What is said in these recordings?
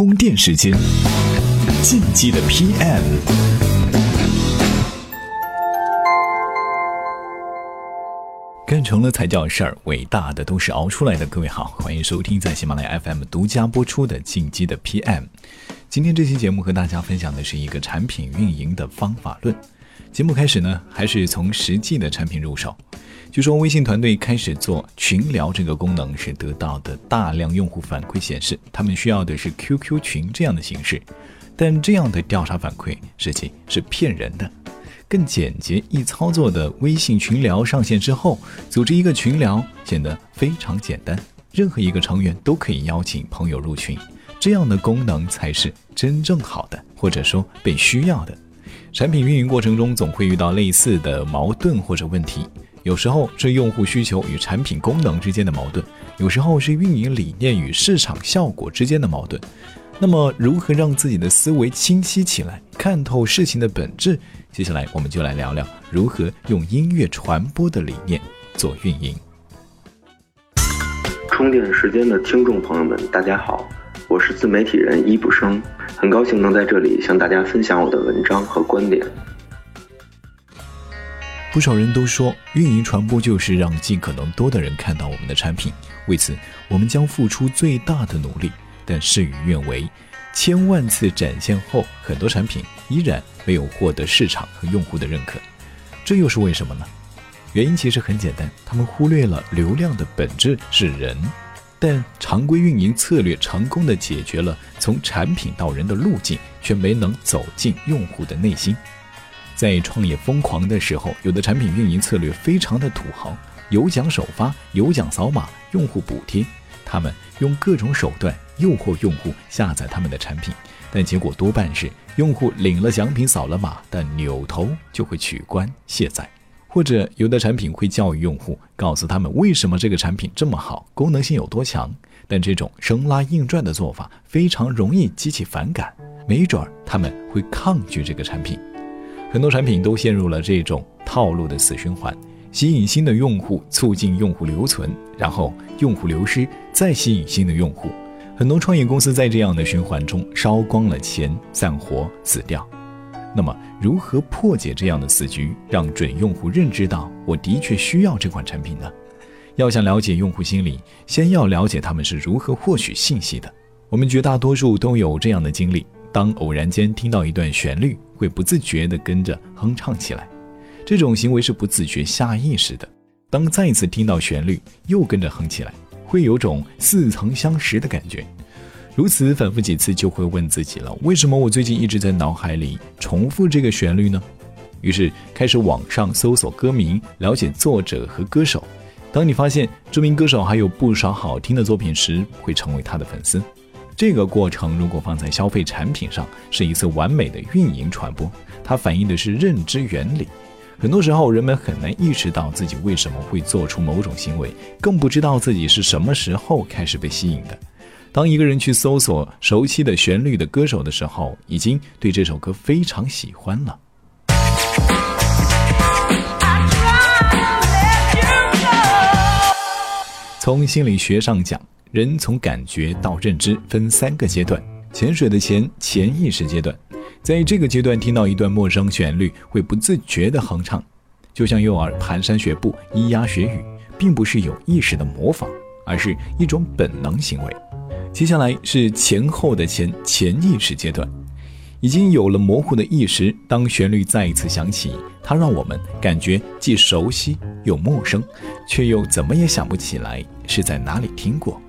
充电时间，进击的 PM。干成了才叫事儿，伟大的都是熬出来的。各位好，欢迎收听在喜马拉雅 FM 独家播出的《进击的 PM》。今天这期节目和大家分享的是一个产品运营的方法论。节目开始呢，还是从实际的产品入手。据说微信团队开始做群聊这个功能时，得到的大量用户反馈显示，他们需要的是 QQ 群这样的形式。但这样的调查反馈实际是骗人的。更简洁易操作的微信群聊上线之后，组织一个群聊显得非常简单，任何一个成员都可以邀请朋友入群。这样的功能才是真正好的，或者说被需要的。产品运营过程中总会遇到类似的矛盾或者问题，有时候是用户需求与产品功能之间的矛盾，有时候是运营理念与市场效果之间的矛盾。那么，如何让自己的思维清晰起来，看透事情的本质？接下来，我们就来聊聊如何用音乐传播的理念做运营。充电时间的听众朋友们，大家好，我是自媒体人一不生。很高兴能在这里向大家分享我的文章和观点。不少人都说，运营传播就是让尽可能多的人看到我们的产品，为此我们将付出最大的努力。但事与愿违，千万次展现后，很多产品依然没有获得市场和用户的认可，这又是为什么呢？原因其实很简单，他们忽略了流量的本质是人。但常规运营策略成功的解决了从产品到人的路径，却没能走进用户的内心。在创业疯狂的时候，有的产品运营策略非常的土豪，有奖首发、有奖扫码、用户补贴，他们用各种手段诱惑用户下载他们的产品，但结果多半是用户领了奖品、扫了码，但扭头就会取关卸载。或者有的产品会教育用户，告诉他们为什么这个产品这么好，功能性有多强。但这种生拉硬拽的做法非常容易激起反感，没准儿他们会抗拒这个产品。很多产品都陷入了这种套路的死循环：吸引新的用户，促进用户留存，然后用户流失，再吸引新的用户。很多创业公司在这样的循环中烧光了钱，散伙死掉。那么，如何破解这样的死局，让准用户认知到我的确需要这款产品呢？要想了解用户心理，先要了解他们是如何获取信息的。我们绝大多数都有这样的经历：当偶然间听到一段旋律，会不自觉地跟着哼唱起来。这种行为是不自觉、下意识的。当再一次听到旋律，又跟着哼起来，会有种似曾相识的感觉。如此反复几次，就会问自己了：为什么我最近一直在脑海里重复这个旋律呢？于是开始网上搜索歌名，了解作者和歌手。当你发现这名歌手还有不少好听的作品时，会成为他的粉丝。这个过程如果放在消费产品上，是一次完美的运营传播。它反映的是认知原理。很多时候，人们很难意识到自己为什么会做出某种行为，更不知道自己是什么时候开始被吸引的。当一个人去搜索熟悉的旋律的歌手的时候，已经对这首歌非常喜欢了。从心理学上讲，人从感觉到认知分三个阶段。潜水的潜，潜意识阶段，在这个阶段听到一段陌生旋律，会不自觉地哼唱，就像幼儿蹒跚学步、咿呀学语，并不是有意识的模仿，而是一种本能行为。接下来是前后的前潜意识阶段，已经有了模糊的意识。当旋律再一次响起，它让我们感觉既熟悉又陌生，却又怎么也想不起来是在哪里听过。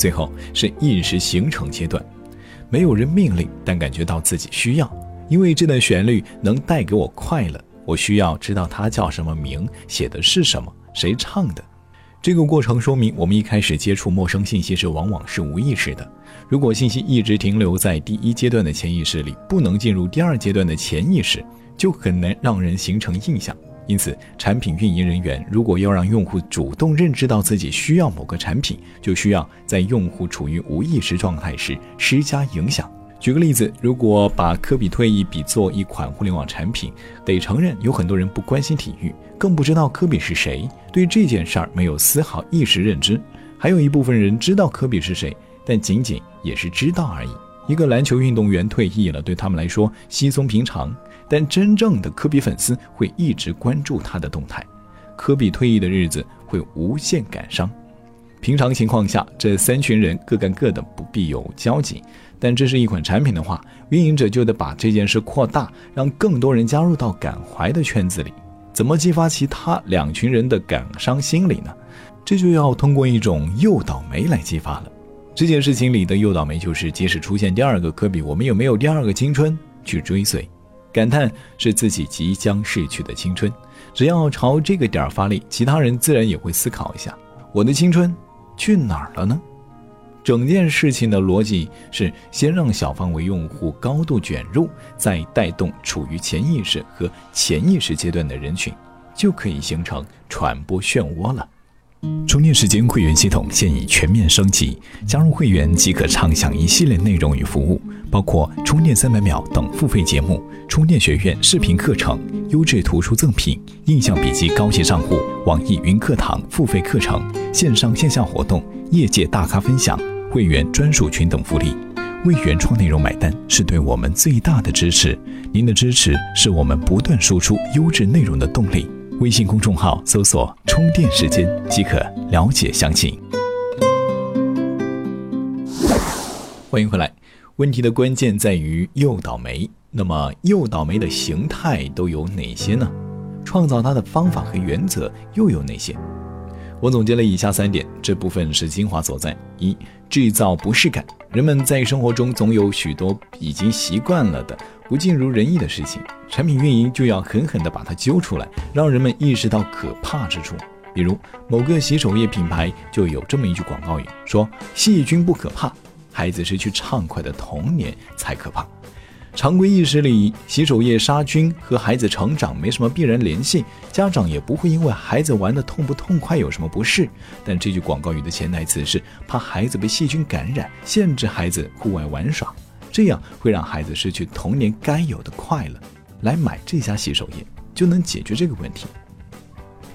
最后是意识形成阶段，没有人命令，但感觉到自己需要，因为这段旋律能带给我快乐，我需要知道它叫什么名，写的是什么，谁唱的。这个过程说明，我们一开始接触陌生信息时，往往是无意识的。如果信息一直停留在第一阶段的潜意识里，不能进入第二阶段的潜意识，就很难让人形成印象。因此，产品运营人员如果要让用户主动认知到自己需要某个产品，就需要在用户处于无意识状态时施加影响。举个例子，如果把科比退役比作一款互联网产品，得承认有很多人不关心体育，更不知道科比是谁，对这件事儿没有丝毫意识认知；还有一部分人知道科比是谁，但仅仅也是知道而已。一个篮球运动员退役了，对他们来说稀松平常，但真正的科比粉丝会一直关注他的动态。科比退役的日子会无限感伤。平常情况下，这三群人各干各的，不必有交集。但这是一款产品的话，运营者就得把这件事扩大，让更多人加入到感怀的圈子里。怎么激发其他两群人的感伤心理呢？这就要通过一种诱导酶来激发了。这件事情里的诱导酶就是，即使出现第二个科比，我们有没有第二个青春去追随？感叹是自己即将逝去的青春。只要朝这个点儿发力，其他人自然也会思考一下：我的青春去哪儿了呢？整件事情的逻辑是先让小范围用户高度卷入，再带动处于潜意识和潜意识阶段的人群，就可以形成传播漩涡了。充电时间会员系统现已全面升级，加入会员即可畅享一系列内容与服务，包括充电三百秒等付费节目、充电学院视频课程、优质图书赠品、印象笔记高级账户、网易云课堂付费课程、线上线下活动、业界大咖分享。会员专属群等福利，为原创内容买单是对我们最大的支持。您的支持是我们不断输出优质内容的动力。微信公众号搜索“充电时间”即可了解详情。欢迎回来。问题的关键在于诱导酶。那么，诱导酶的形态都有哪些呢？创造它的方法和原则又有哪些？我总结了以下三点，这部分是精华所在：一、制造不适感。人们在生活中总有许多已经习惯了的不尽如人意的事情，产品运营就要狠狠地把它揪出来，让人们意识到可怕之处。比如，某个洗手液品牌就有这么一句广告语，说：“细菌不可怕，孩子失去畅快的童年才可怕。”常规意识里，洗手液杀菌和孩子成长没什么必然联系，家长也不会因为孩子玩的痛不痛快有什么不适。但这句广告语的潜台词是怕孩子被细菌感染，限制孩子户外玩耍，这样会让孩子失去童年该有的快乐。来买这家洗手液就能解决这个问题。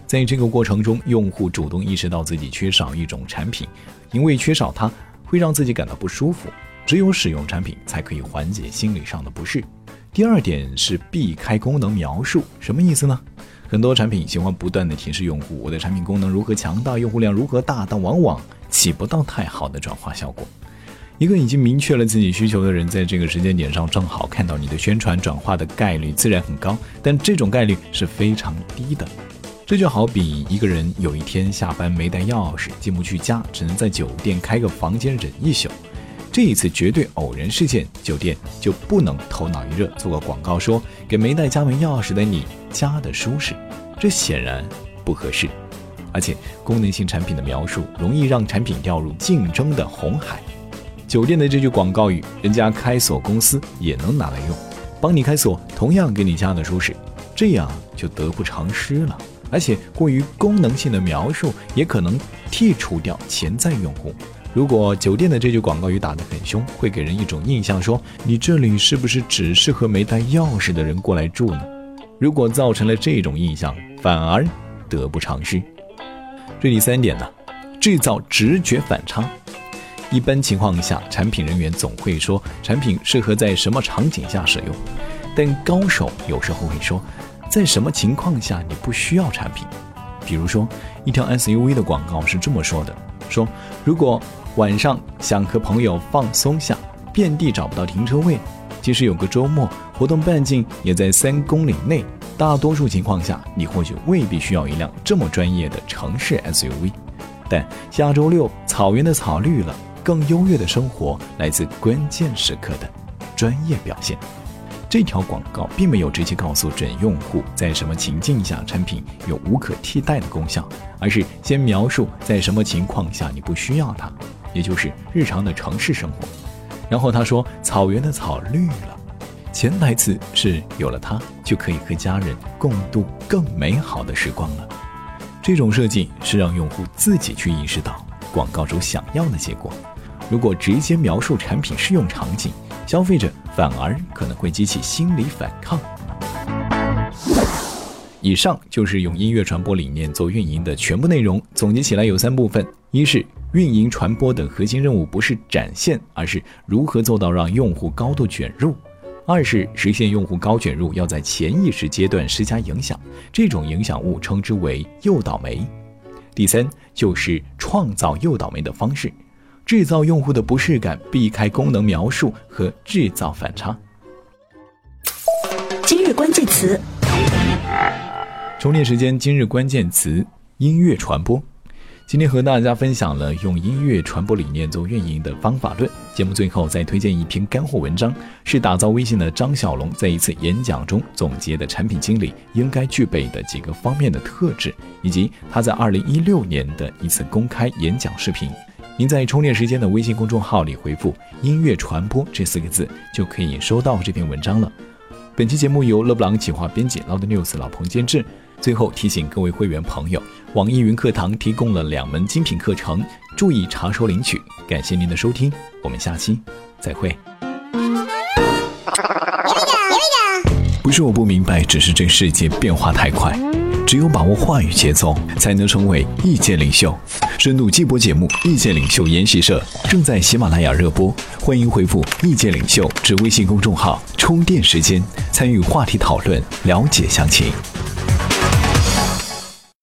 在这个过程中，用户主动意识到自己缺少一种产品，因为缺少它会让自己感到不舒服。只有使用产品才可以缓解心理上的不适。第二点是避开功能描述，什么意思呢？很多产品喜欢不断的提示用户我的产品功能如何强大，用户量如何大，但往往起不到太好的转化效果。一个已经明确了自己需求的人，在这个时间点上正好看到你的宣传，转化的概率自然很高，但这种概率是非常低的。这就好比一个人有一天下班没带钥匙，进不去家，只能在酒店开个房间忍一宿。这一次绝对偶然事件，酒店就不能头脑一热做个广告说给没带家门钥匙的你家的舒适，这显然不合适。而且功能性产品的描述容易让产品掉入竞争的红海。酒店的这句广告语，人家开锁公司也能拿来用，帮你开锁，同样给你家的舒适，这样就得不偿失了。而且过于功能性的描述也可能剔除掉潜在用户。如果酒店的这句广告语打得很凶，会给人一种印象，说你这里是不是只适合没带钥匙的人过来住呢？如果造成了这种印象，反而得不偿失。这第三点呢，制造直觉反差。一般情况下，产品人员总会说产品适合在什么场景下使用，但高手有时候会说，在什么情况下你不需要产品。比如说，一条 SUV 的广告是这么说的：说如果晚上想和朋友放松下，遍地找不到停车位。即使有个周末活动半径也在三公里内，大多数情况下你或许未必需要一辆这么专业的城市 SUV。但下周六草原的草绿了，更优越的生活来自关键时刻的专业表现。这条广告并没有直接告诉准用户在什么情境下产品有无可替代的功效，而是先描述在什么情况下你不需要它。也就是日常的城市生活，然后他说：“草原的草绿了。”潜台词是有了它，就可以和家人共度更美好的时光了。这种设计是让用户自己去意识到广告主想要的结果。如果直接描述产品适用场景，消费者反而可能会激起心理反抗。以上就是用音乐传播理念做运营的全部内容，总结起来有三部分。一是运营、传播等核心任务不是展现，而是如何做到让用户高度卷入；二是实现用户高卷入，要在潜意识阶段施加影响，这种影响物称之为诱导酶。第三就是创造诱导酶的方式，制造用户的不适感，避开功能描述和制造反差。今日关键词。充电时间，今日关键词：音乐传播。今天和大家分享了用音乐传播理念做运营的方法论。节目最后再推荐一篇干货文章，是打造微信的张小龙在一次演讲中总结的产品经理应该具备的几个方面的特质，以及他在二零一六年的一次公开演讲视频。您在充电时间的微信公众号里回复“音乐传播”这四个字，就可以收到这篇文章了。本期节目由勒布朗企划编辑，Loud News 老彭监制。最后提醒各位会员朋友，网易云课堂提供了两门精品课程，注意查收领取。感谢您的收听，我们下期再会。不是我不明白，只是这世界变化太快，只有把握话语节奏，才能成为意见领袖。深度季播节目《意见领袖研习社》正在喜马拉雅热播，欢迎回复“意见领袖”至微信公众号充电时间，参与话题讨论，了解详情。